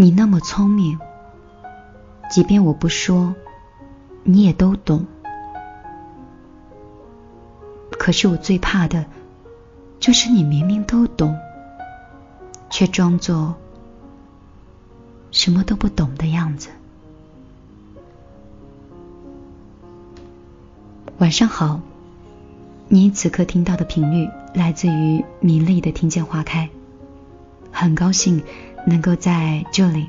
你那么聪明，即便我不说，你也都懂。可是我最怕的，就是你明明都懂，却装作什么都不懂的样子。晚上好，你此刻听到的频率来自于米粒的《听见花开》，很高兴能够在这里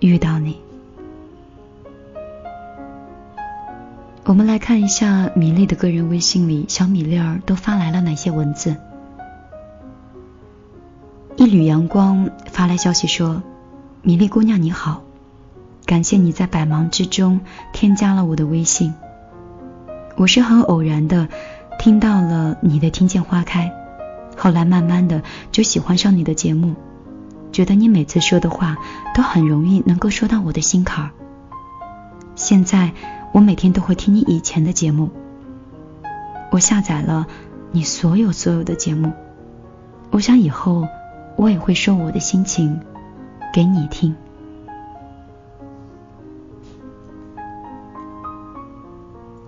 遇到你。我们来看一下米粒的个人微信里，小米粒儿都发来了哪些文字。一缕阳光发来消息说：“米粒姑娘你好，感谢你在百忙之中添加了我的微信。我是很偶然的听到了你的《听见花开》，后来慢慢的就喜欢上你的节目，觉得你每次说的话都很容易能够说到我的心坎儿。现在。”我每天都会听你以前的节目，我下载了你所有所有的节目，我想以后我也会说我的心情给你听。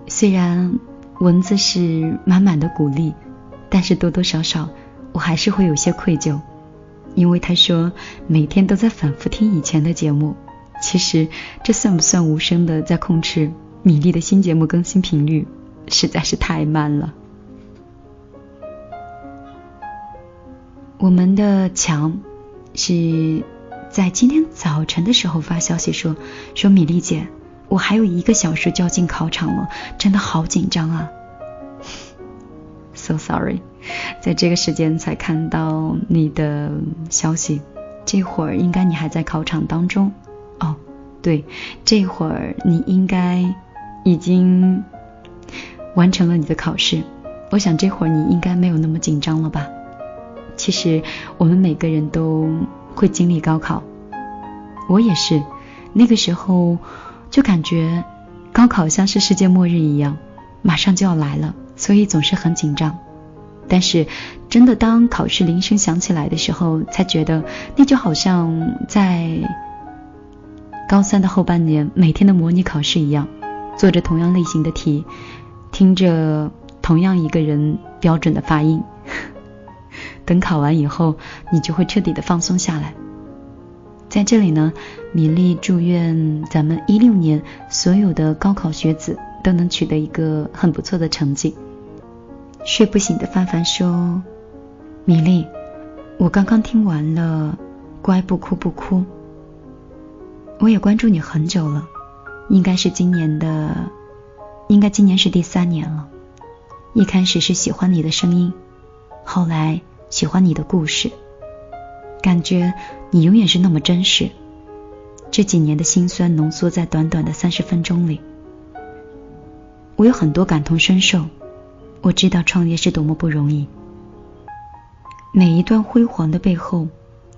虽然文字是满满的鼓励，但是多多少少我还是会有些愧疚，因为他说每天都在反复听以前的节目，其实这算不算无声的在控制？米粒的新节目更新频率实在是太慢了。我们的强是在今天早晨的时候发消息说：“说米粒姐，我还有一个小时就要进考场了，真的好紧张啊。”So sorry，在这个时间才看到你的消息，这会儿应该你还在考场当中哦。对，这会儿你应该。已经完成了你的考试，我想这会儿你应该没有那么紧张了吧？其实我们每个人都会经历高考，我也是，那个时候就感觉高考像是世界末日一样，马上就要来了，所以总是很紧张。但是真的当考试铃声响起来的时候，才觉得那就好像在高三的后半年每天的模拟考试一样。做着同样类型的题，听着同样一个人标准的发音，等考完以后，你就会彻底的放松下来。在这里呢，米粒祝愿咱们一六年所有的高考学子都能取得一个很不错的成绩。睡不醒的范范说：“米粒，我刚刚听完了《乖不哭不哭》，我也关注你很久了。”应该是今年的，应该今年是第三年了。一开始是喜欢你的声音，后来喜欢你的故事，感觉你永远是那么真实。这几年的辛酸浓缩在短短的三十分钟里，我有很多感同身受。我知道创业是多么不容易，每一段辉煌的背后，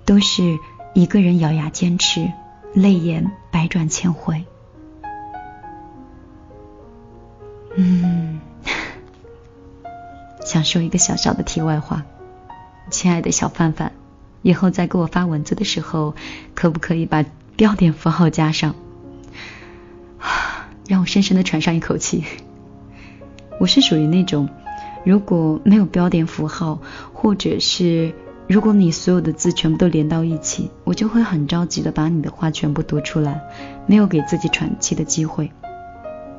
都是一个人咬牙坚持，泪眼百转千回。嗯，想说一个小小的题外话，亲爱的小范范，以后在给我发文字的时候，可不可以把标点符号加上？让我深深的喘上一口气。我是属于那种，如果没有标点符号，或者是如果你所有的字全部都连到一起，我就会很着急的把你的话全部读出来，没有给自己喘气的机会。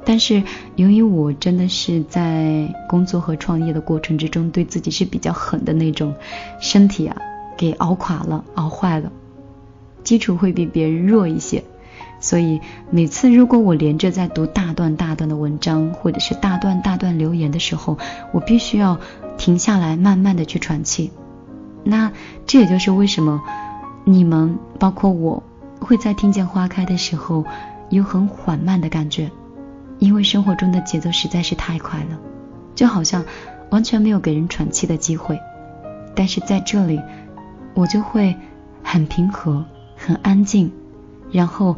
但是由于我真的是在工作和创业的过程之中，对自己是比较狠的那种，身体啊给熬垮了、熬坏了，基础会比别人弱一些，所以每次如果我连着在读大段大段的文章，或者是大段大段留言的时候，我必须要停下来，慢慢的去喘气。那这也就是为什么你们包括我会在听见花开的时候有很缓慢的感觉。因为生活中的节奏实在是太快了，就好像完全没有给人喘气的机会。但是在这里，我就会很平和、很安静，然后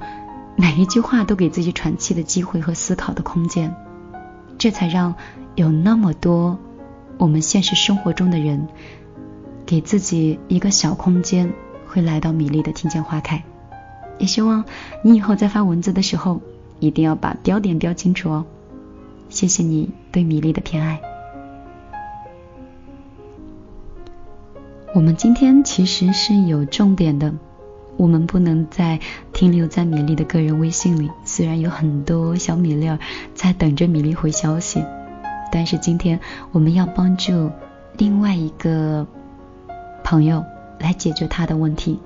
每一句话都给自己喘气的机会和思考的空间。这才让有那么多我们现实生活中的人，给自己一个小空间，会来到米粒的听见花开。也希望你以后在发文字的时候，一定要把标点标清楚哦。谢谢你对米粒的偏爱。我们今天其实是有重点的，我们不能再停留在米粒的个人微信里。虽然有很多小米粒儿在等着米粒回消息，但是今天我们要帮助另外一个朋友来解决他的问题。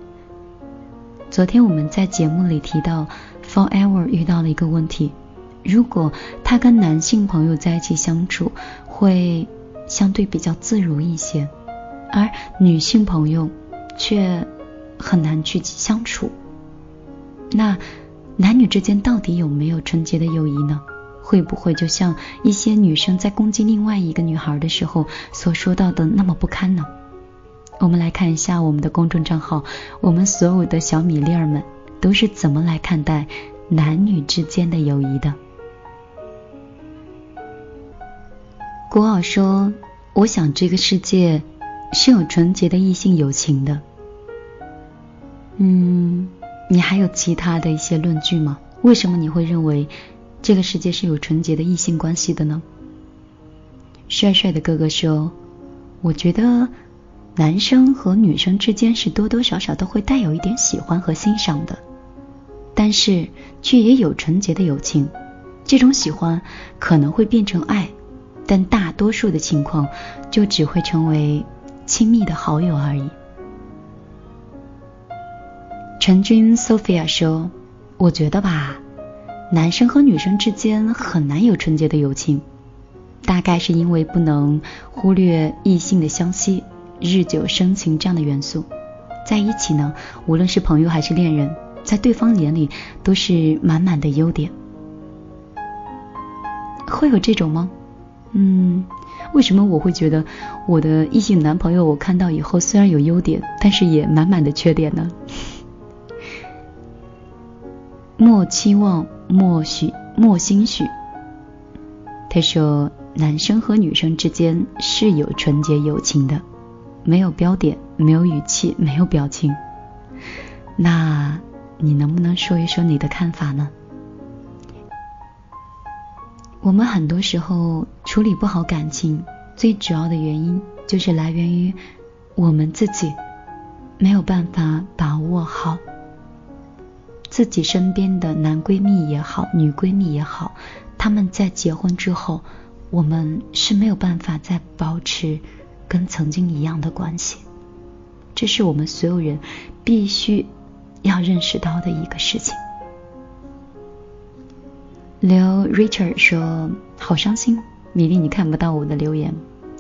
昨天我们在节目里提到，Forever 遇到了一个问题，如果他跟男性朋友在一起相处，会相对比较自如一些，而女性朋友却很难去相处。那男女之间到底有没有纯洁的友谊呢？会不会就像一些女生在攻击另外一个女孩的时候所说到的那么不堪呢？我们来看一下我们的公众账号，我们所有的小米粒儿们都是怎么来看待男女之间的友谊的。国奥说：“我想这个世界是有纯洁的异性友情的。”嗯，你还有其他的一些论据吗？为什么你会认为这个世界是有纯洁的异性关系的呢？帅帅的哥哥说：“我觉得。”男生和女生之间是多多少少都会带有一点喜欢和欣赏的，但是却也有纯洁的友情。这种喜欢可能会变成爱，但大多数的情况就只会成为亲密的好友而已。陈君 Sophia 说：“我觉得吧，男生和女生之间很难有纯洁的友情，大概是因为不能忽略异性的相吸。”日久生情这样的元素，在一起呢，无论是朋友还是恋人，在对方眼里都是满满的优点。会有这种吗？嗯，为什么我会觉得我的异性男朋友，我看到以后虽然有优点，但是也满满的缺点呢？莫期望，莫许，莫心许。他说，男生和女生之间是有纯洁友情的。没有标点，没有语气，没有表情。那你能不能说一说你的看法呢？我们很多时候处理不好感情，最主要的原因就是来源于我们自己没有办法把握好自己身边的男闺蜜也好，女闺蜜也好，他们在结婚之后，我们是没有办法再保持。跟曾经一样的关系，这是我们所有人必须要认识到的一个事情。刘 Richard 说：“好伤心，米粒，你看不到我的留言，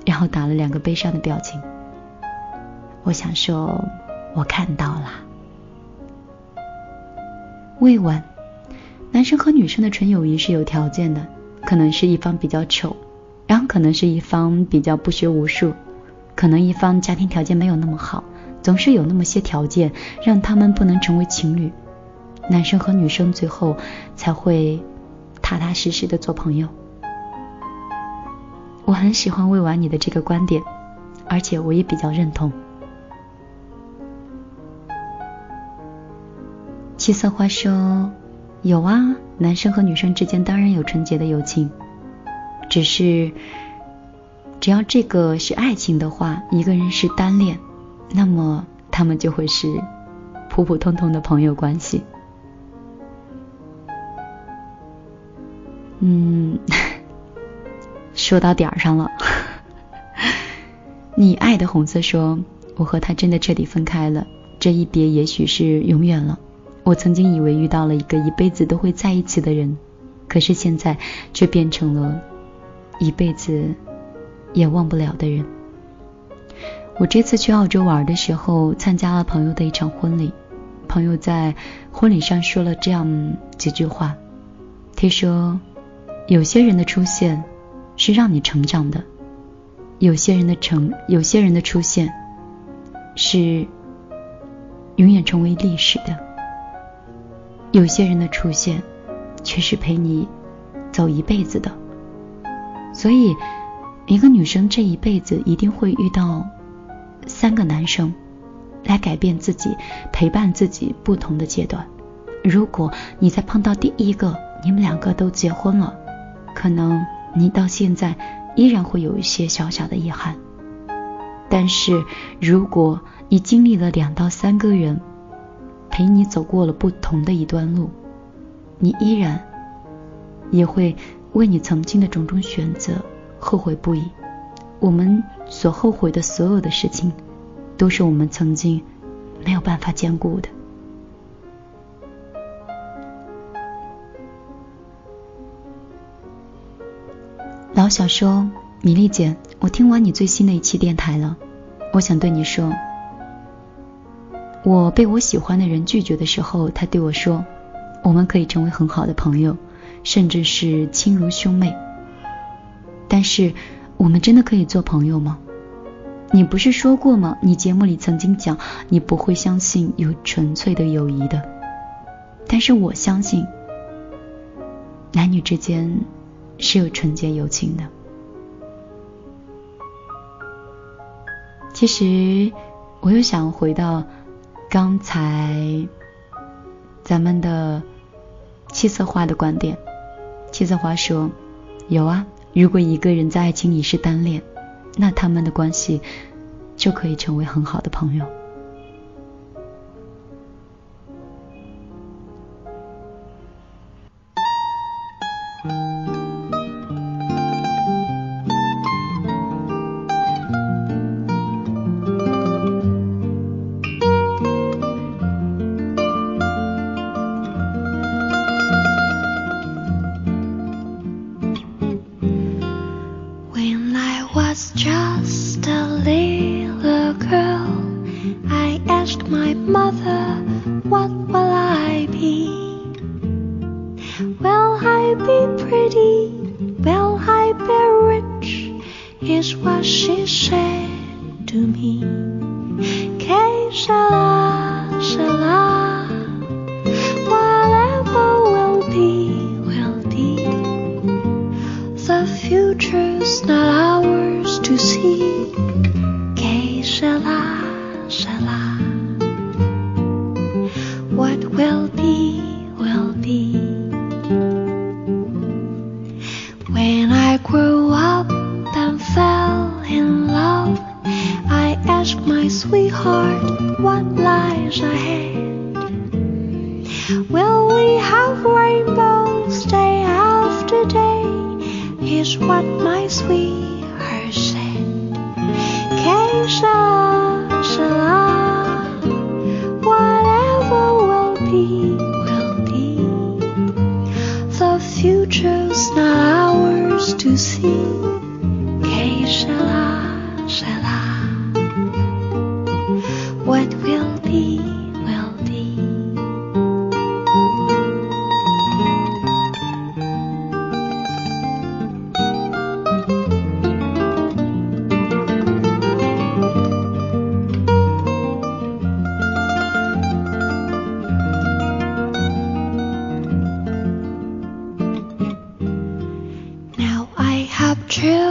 然后打了两个悲伤的表情。”我想说，我看到了。未完，男生和女生的纯友谊是有条件的，可能是一方比较丑，然后可能是一方比较不学无术。可能一方家庭条件没有那么好，总是有那么些条件让他们不能成为情侣，男生和女生最后才会踏踏实实的做朋友。我很喜欢未完你的这个观点，而且我也比较认同。七色花说：“有啊，男生和女生之间当然有纯洁的友情，只是。”只要这个是爱情的话，一个人是单恋，那么他们就会是普普通通的朋友关系。嗯，说到点儿上了。你爱的红色说：“我和他真的彻底分开了，这一别也许是永远了。我曾经以为遇到了一个一辈子都会在一起的人，可是现在却变成了一辈子。”也忘不了的人。我这次去澳洲玩的时候，参加了朋友的一场婚礼。朋友在婚礼上说了这样几句话：他说，有些人的出现是让你成长的，有些人的成，有些人的出现是永远成为历史的，有些人的出现却是陪你走一辈子的。所以。一个女生这一辈子一定会遇到三个男生，来改变自己、陪伴自己不同的阶段。如果你再碰到第一个，你们两个都结婚了，可能你到现在依然会有一些小小的遗憾。但是如果你经历了两到三个人陪你走过了不同的一段路，你依然也会为你曾经的种种选择后悔不已。我们所后悔的所有的事情，都是我们曾经没有办法兼顾的。老小说：“米粒姐，我听完你最新的一期电台了，我想对你说，我被我喜欢的人拒绝的时候，他对我说，我们可以成为很好的朋友，甚至是亲如兄妹。但是。”我们真的可以做朋友吗？你不是说过吗？你节目里曾经讲，你不会相信有纯粹的友谊的。但是我相信，男女之间是有纯洁友情的。其实，我又想回到刚才咱们的七色花的观点。七色花说：“有啊。”如果一个人在爱情里是单恋，那他们的关系就可以成为很好的朋友。to see. Que shall I, shall I?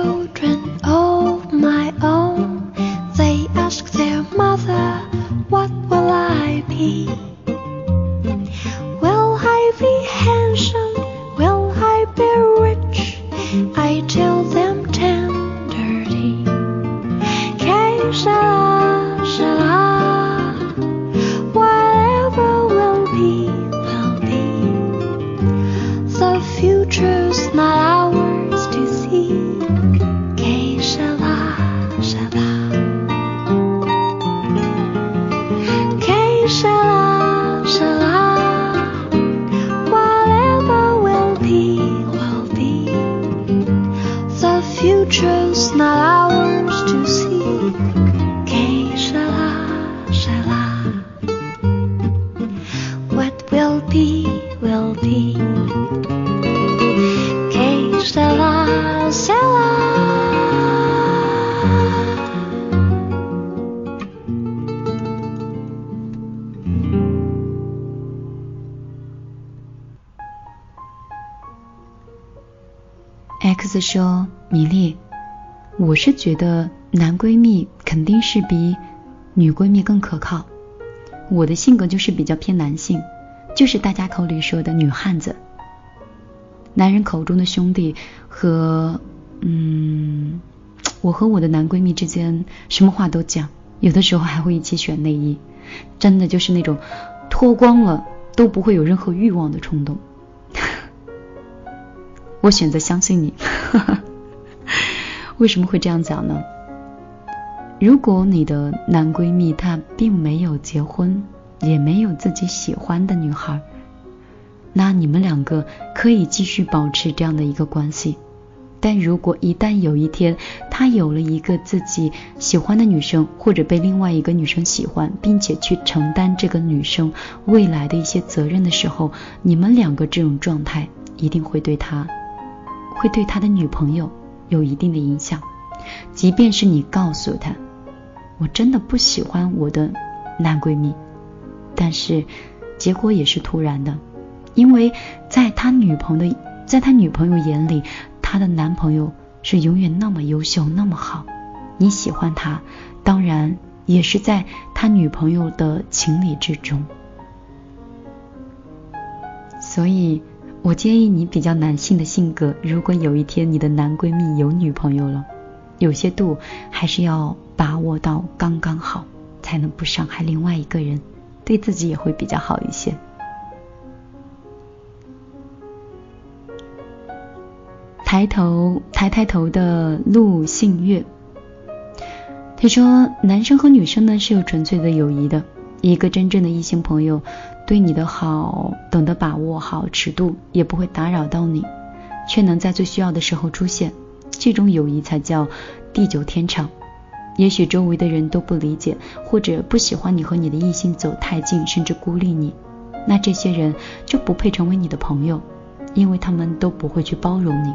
children of my own. 米粒，我是觉得男闺蜜肯定是比女闺蜜更可靠。我的性格就是比较偏男性，就是大家口里说的女汉子。男人口中的兄弟和嗯，我和我的男闺蜜之间什么话都讲，有的时候还会一起选内衣，真的就是那种脱光了都不会有任何欲望的冲动。我选择相信你，为什么会这样讲呢？如果你的男闺蜜他并没有结婚，也没有自己喜欢的女孩，那你们两个可以继续保持这样的一个关系。但如果一旦有一天他有了一个自己喜欢的女生，或者被另外一个女生喜欢，并且去承担这个女生未来的一些责任的时候，你们两个这种状态一定会对他，会对他的女朋友有一定的影响。即便是你告诉他。我真的不喜欢我的男闺蜜，但是结果也是突然的，因为在他女朋友在他女朋友眼里，他的男朋友是永远那么优秀那么好。你喜欢他，当然也是在他女朋友的情理之中。所以我建议你比较男性的性格，如果有一天你的男闺蜜有女朋友了。有些度还是要把握到刚刚好，才能不伤害另外一个人，对自己也会比较好一些。抬头抬抬头的陆信月，他说：“男生和女生呢是有纯粹的友谊的，一个真正的异性朋友对你的好懂得把握好尺度，也不会打扰到你，却能在最需要的时候出现。”这种友谊才叫地久天长。也许周围的人都不理解，或者不喜欢你和你的异性走太近，甚至孤立你，那这些人就不配成为你的朋友，因为他们都不会去包容你。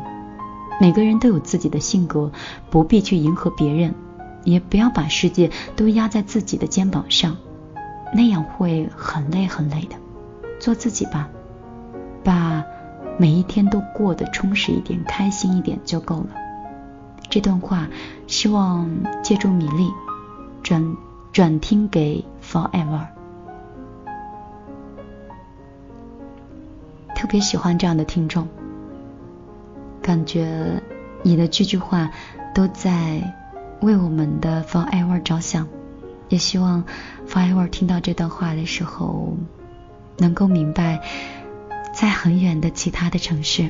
每个人都有自己的性格，不必去迎合别人，也不要把世界都压在自己的肩膀上，那样会很累很累的。做自己吧，把每一天都过得充实一点、开心一点就够了。这段话希望借助米粒转转听给 Forever，特别喜欢这样的听众，感觉你的句句话都在为我们的 Forever 着想，也希望 Forever 听到这段话的时候，能够明白，在很远的其他的城市，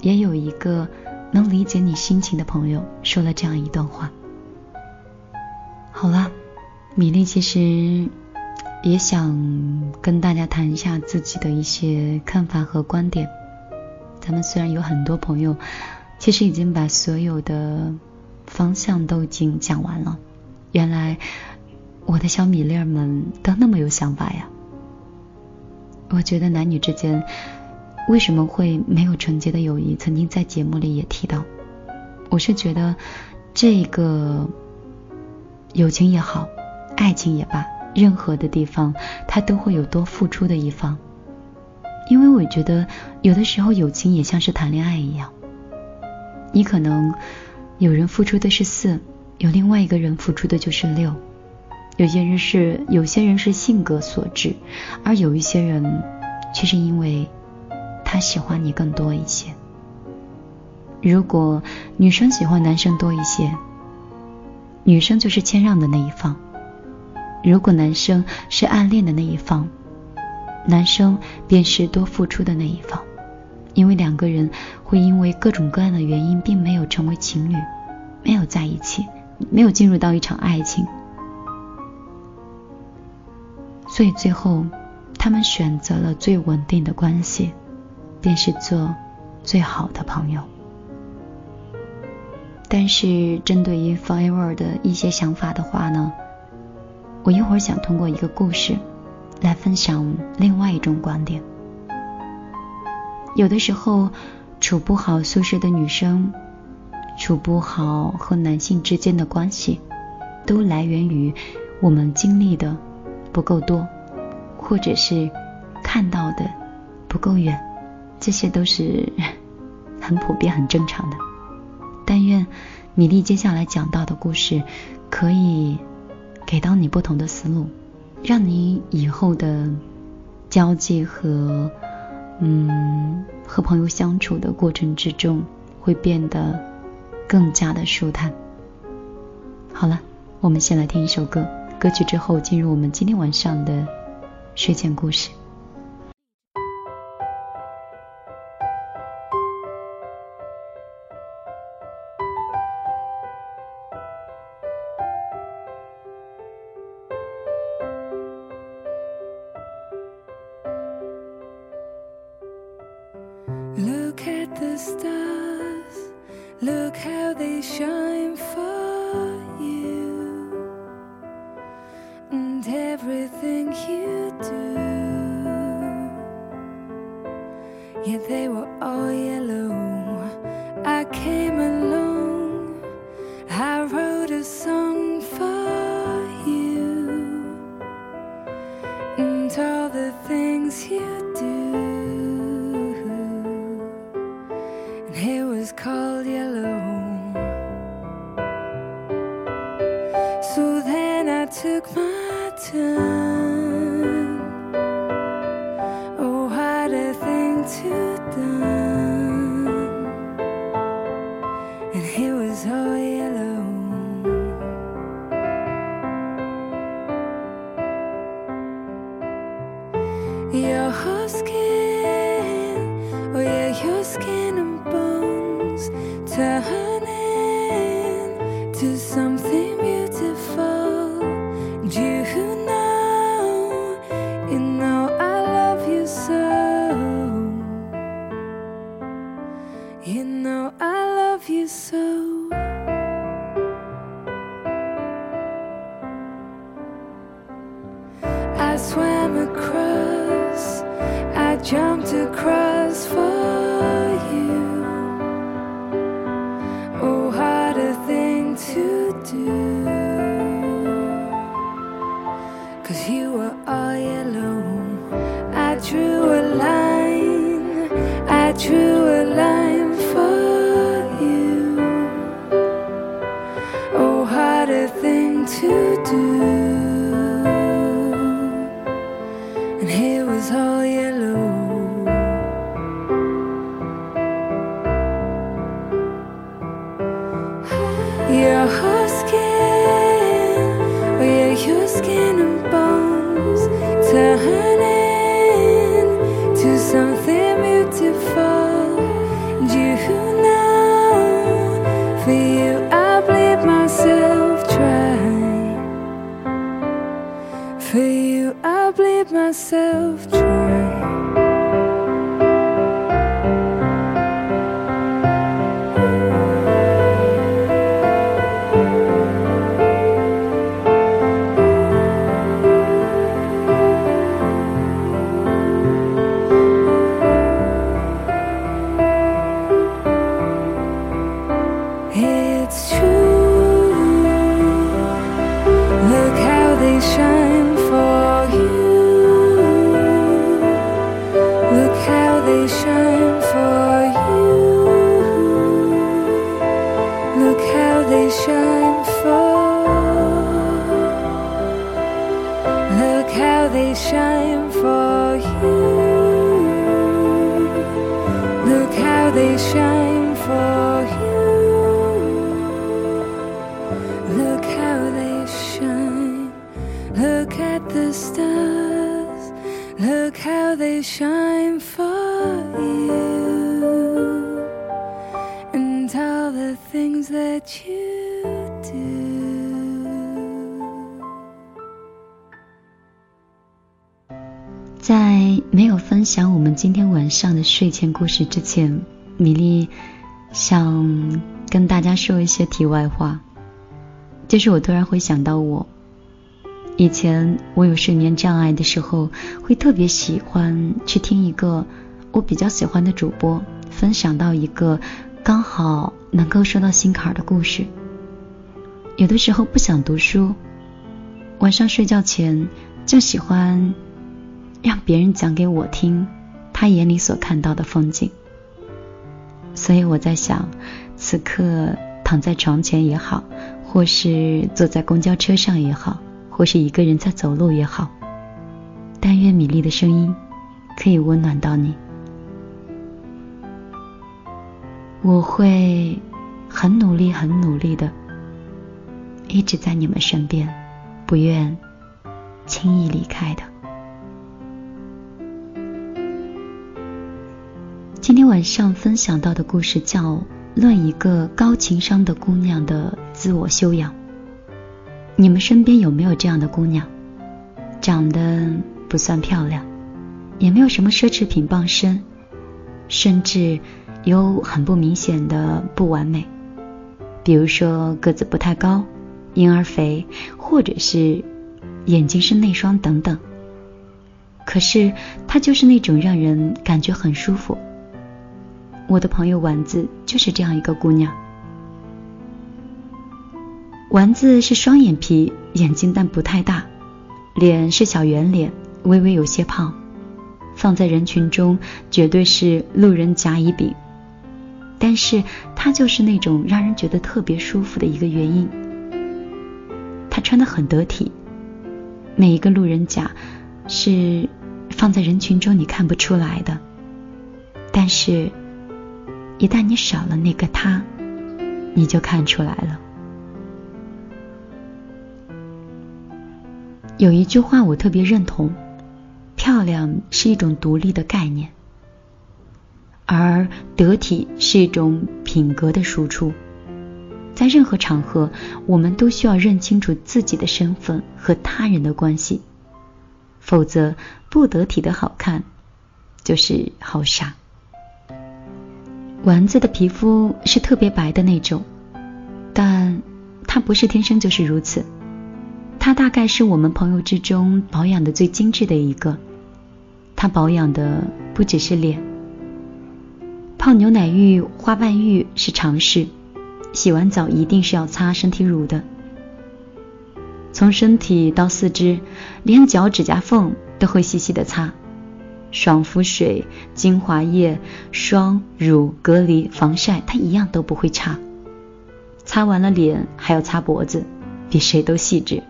也有一个。能理解你心情的朋友说了这样一段话。好了，米粒其实也想跟大家谈一下自己的一些看法和观点。咱们虽然有很多朋友，其实已经把所有的方向都已经讲完了。原来我的小米粒儿们都那么有想法呀！我觉得男女之间。为什么会没有纯洁的友谊？曾经在节目里也提到，我是觉得这个友情也好，爱情也罢，任何的地方它都会有多付出的一方。因为我觉得有的时候友情也像是谈恋爱一样，你可能有人付出的是四，有另外一个人付出的就是六。有些人是有些人是性格所致，而有一些人却是因为。他喜欢你更多一些。如果女生喜欢男生多一些，女生就是谦让的那一方；如果男生是暗恋的那一方，男生便是多付出的那一方。因为两个人会因为各种各样的原因，并没有成为情侣，没有在一起，没有进入到一场爱情，所以最后他们选择了最稳定的关系。便是做最好的朋友。但是针对于 Forever 的一些想法的话呢，我一会儿想通过一个故事来分享另外一种观点。有的时候处不好宿舍的女生，处不好和男性之间的关系，都来源于我们经历的不够多，或者是看到的不够远。这些都是 很普遍、很正常的。但愿米粒接下来讲到的故事可以给到你不同的思路，让你以后的交际和嗯和朋友相处的过程之中，会变得更加的舒坦。好了，我们先来听一首歌，歌曲之后进入我们今天晚上的睡前故事。is called yellow. So then I took my time. 前故事之前，米粒想跟大家说一些题外话。就是我突然会想到，我以前我有睡眠障碍的时候，会特别喜欢去听一个我比较喜欢的主播分享到一个刚好能够说到心坎的故事。有的时候不想读书，晚上睡觉前就喜欢。让别人讲给我听，他眼里所看到的风景。所以我在想，此刻躺在床前也好，或是坐在公交车上也好，或是一个人在走路也好，但愿米粒的声音可以温暖到你。我会很努力、很努力的，一直在你们身边，不愿轻易离开的。天晚上分享到的故事叫《论一个高情商的姑娘的自我修养》。你们身边有没有这样的姑娘？长得不算漂亮，也没有什么奢侈品傍身，甚至……有很不明显的不完美，比如说个子不太高、婴儿肥，或者是眼睛是内双等等。可是她就是那种让人感觉很舒服。我的朋友丸子就是这样一个姑娘。丸子是双眼皮，眼睛但不太大，脸是小圆脸，微微有些胖，放在人群中绝对是路人甲乙丙。但是她就是那种让人觉得特别舒服的一个原因。她穿的很得体，每一个路人甲是放在人群中你看不出来的，但是，一旦你少了那个他，你就看出来了。有一句话我特别认同：漂亮是一种独立的概念。而得体是一种品格的输出，在任何场合，我们都需要认清楚自己的身份和他人的关系，否则不得体的好看就是好傻。丸子的皮肤是特别白的那种，但她不是天生就是如此，她大概是我们朋友之中保养的最精致的一个，她保养的不只是脸。泡牛奶浴、花瓣浴是常事，洗完澡一定是要擦身体乳的。从身体到四肢，连脚指甲缝都会细细的擦。爽肤水、精华液、霜、乳、隔离、防晒，它一样都不会差。擦完了脸，还要擦脖子，比谁都细致。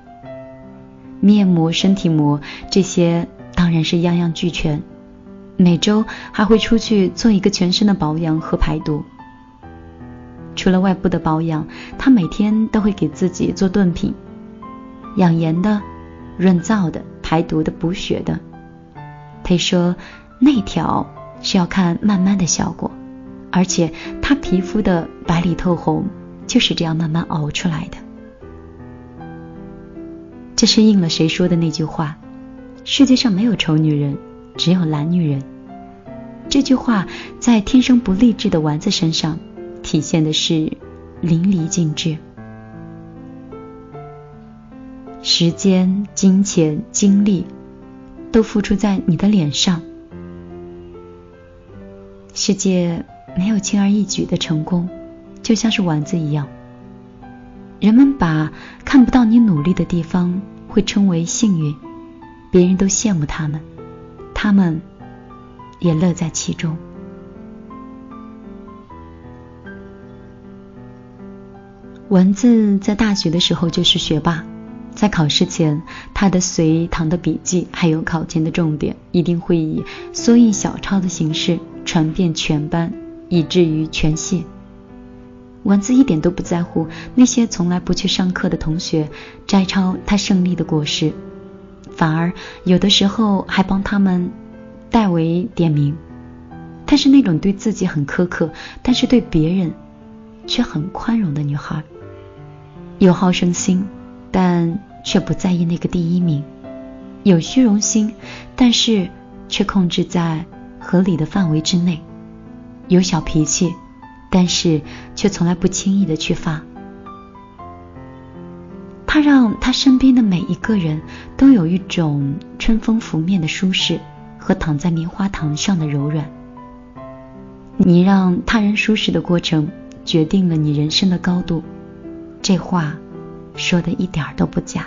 面膜、身体膜这些当然是样样俱全。每周还会出去做一个全身的保养和排毒。除了外部的保养，她每天都会给自己做炖品，养颜的、润燥的、排毒的、补血的。他说内调是要看慢慢的效果，而且她皮肤的白里透红就是这样慢慢熬出来的。这是应了谁说的那句话：世界上没有丑女人。只有懒女人，这句话在天生不励志的丸子身上体现的是淋漓尽致。时间、金钱、精力都付出在你的脸上。世界没有轻而易举的成功，就像是丸子一样。人们把看不到你努力的地方会称为幸运，别人都羡慕他们。他们也乐在其中。文字在大学的时候就是学霸，在考试前，他的随堂的笔记还有考前的重点，一定会以缩印小抄的形式传遍全班，以至于全系。文字一点都不在乎那些从来不去上课的同学摘抄他胜利的果实。反而有的时候还帮他们代为点名。她是那种对自己很苛刻，但是对别人却很宽容的女孩。有好胜心，但却不在意那个第一名；有虚荣心，但是却控制在合理的范围之内；有小脾气，但是却从来不轻易的去发。他让他身边的每一个人都有一种春风拂面的舒适和躺在棉花糖上的柔软。你让他人舒适的过程决定了你人生的高度，这话说的一点都不假。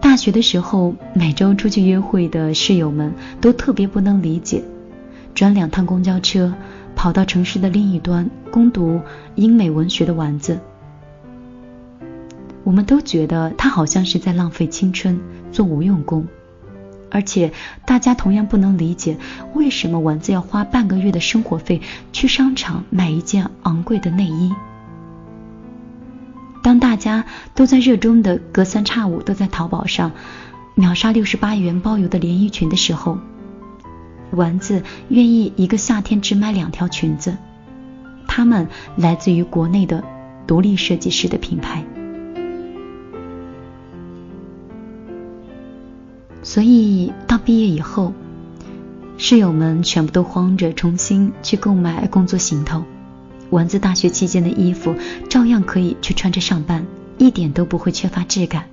大学的时候，每周出去约会的室友们都特别不能理解，转两趟公交车跑到城市的另一端攻读英美文学的丸子。我们都觉得他好像是在浪费青春，做无用功。而且大家同样不能理解为什么丸子要花半个月的生活费去商场买一件昂贵的内衣。当大家都在热衷的隔三差五都在淘宝上秒杀六十八元包邮的连衣裙的时候，丸子愿意一个夏天只买两条裙子，它们来自于国内的独立设计师的品牌。所以到毕业以后，室友们全部都慌着重新去购买工作行头。丸子大学期间的衣服照样可以去穿着上班，一点都不会缺乏质感。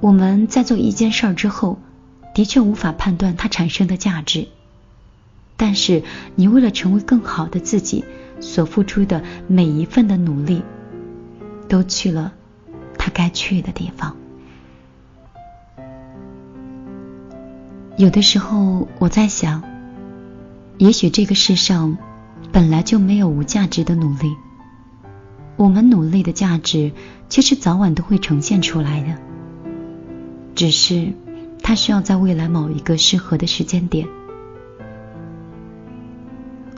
我们在做一件事儿之后，的确无法判断它产生的价值，但是你为了成为更好的自己所付出的每一份的努力，都去了它该去的地方。有的时候我在想，也许这个世上本来就没有无价值的努力，我们努力的价值其实早晚都会呈现出来的，只是它需要在未来某一个适合的时间点。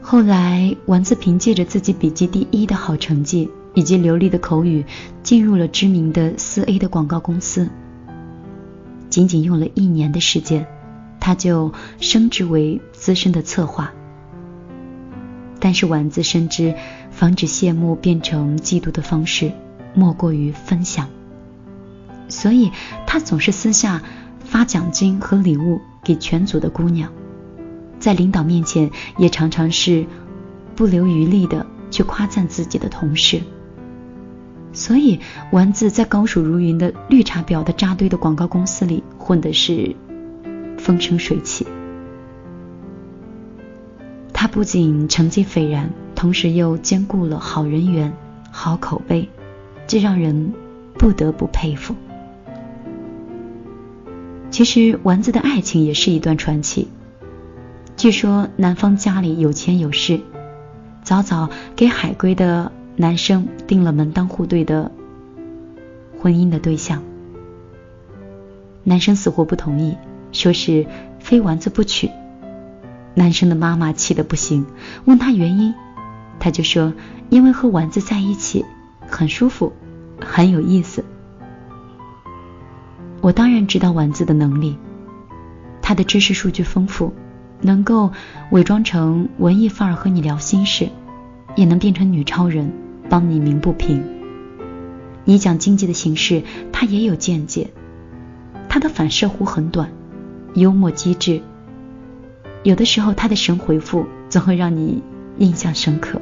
后来，丸子凭借着自己笔记第一的好成绩以及流利的口语，进入了知名的四 A 的广告公司，仅仅用了一年的时间。他就升职为资深的策划，但是丸子深知，防止羡慕变成嫉妒的方式，莫过于分享，所以他总是私下发奖金和礼物给全组的姑娘，在领导面前也常常是不留余力的去夸赞自己的同事，所以丸子在高手如云的绿茶婊的扎堆的广告公司里混的是。风生水起，不仅成绩斐然，同时又兼顾了好人缘、好口碑，这让人不得不佩服。其实丸子的爱情也是一段传奇。据说男方家里有钱有势，早早给海归的男生定了门当户对的婚姻的对象，男生死活不同意。说是非丸子不娶，男生的妈妈气得不行，问他原因，他就说因为和丸子在一起很舒服，很有意思。我当然知道丸子的能力，他的知识数据丰富，能够伪装成文艺范儿和你聊心事，也能变成女超人帮你鸣不平。你讲经济的形式，他也有见解，他的反射弧很短。幽默机智，有的时候他的神回复总会让你印象深刻。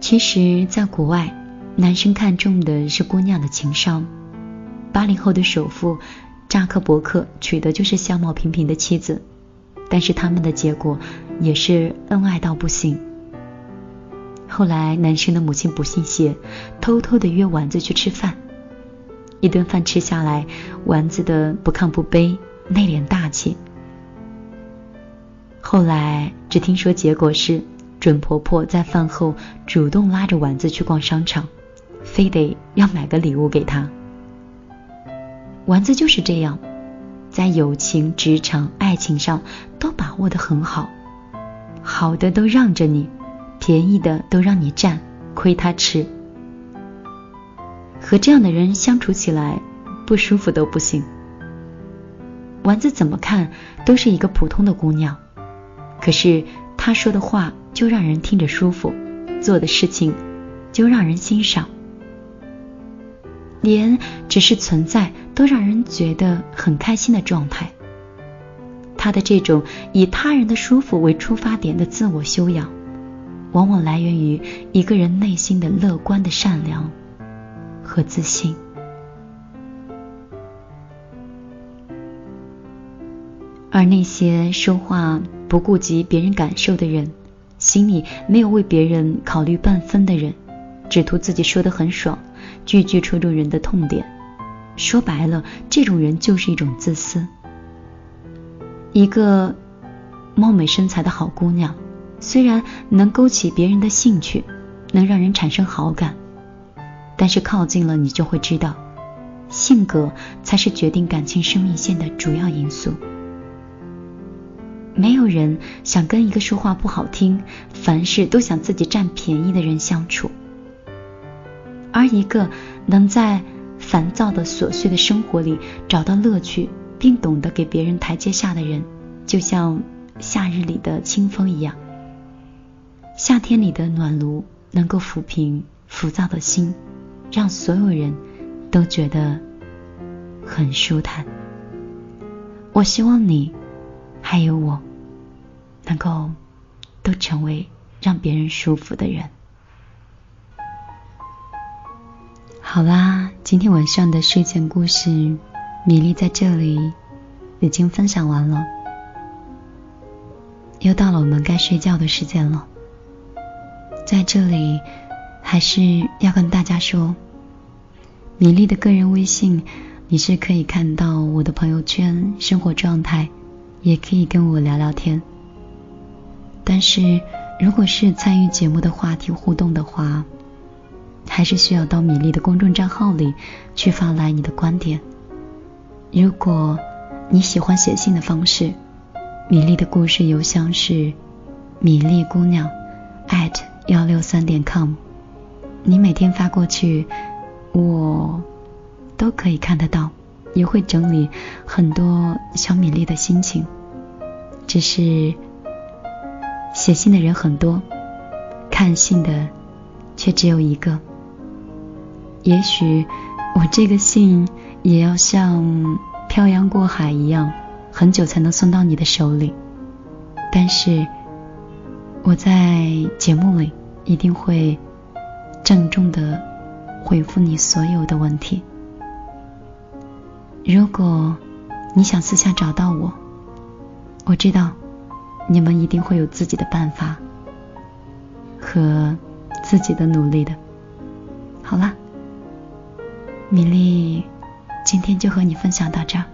其实，在国外，男生看重的是姑娘的情商。八零后的首富扎克伯克娶的就是相貌平平的妻子，但是他们的结果也是恩爱到不行。后来，男生的母亲不信邪，偷偷的约丸子去吃饭。一顿饭吃下来，丸子的不亢不卑，内敛大气。后来只听说结果是，准婆婆在饭后主动拉着丸子去逛商场，非得要买个礼物给她。丸子就是这样，在友情、职场、爱情上都把握得很好，好的都让着你，便宜的都让你占，亏他吃。和这样的人相处起来，不舒服都不行。丸子怎么看都是一个普通的姑娘，可是她说的话就让人听着舒服，做的事情就让人欣赏，连只是存在都让人觉得很开心的状态。她的这种以他人的舒服为出发点的自我修养，往往来源于一个人内心的乐观的善良。和自信，而那些说话不顾及别人感受的人，心里没有为别人考虑半分的人，只图自己说的很爽，句句戳中人的痛点。说白了，这种人就是一种自私。一个貌美身材的好姑娘，虽然能勾起别人的兴趣，能让人产生好感。但是靠近了，你就会知道，性格才是决定感情生命线的主要因素。没有人想跟一个说话不好听、凡事都想自己占便宜的人相处，而一个能在烦躁的琐碎的生活里找到乐趣，并懂得给别人台阶下的人，就像夏日里的清风一样，夏天里的暖炉，能够抚平浮躁的心，让所有人都觉得很舒坦。我希望你，还有我。能够都成为让别人舒服的人。好啦，今天晚上的睡前故事，米粒在这里已经分享完了，又到了我们该睡觉的时间了。在这里，还是要跟大家说，米粒的个人微信，你是可以看到我的朋友圈、生活状态，也可以跟我聊聊天。但是，如果是参与节目的话题互动的话，还是需要到米粒的公众账号里去发来你的观点。如果你喜欢写信的方式，米粒的故事邮箱是米粒姑娘 at 幺六三点 com，你每天发过去，我都可以看得到，也会整理很多小米粒的心情，只是。写信的人很多，看信的却只有一个。也许我这个信也要像漂洋过海一样，很久才能送到你的手里。但是我在节目里一定会郑重的回复你所有的问题。如果你想私下找到我，我知道。你们一定会有自己的办法和自己的努力的。好了，米粒，今天就和你分享到这儿。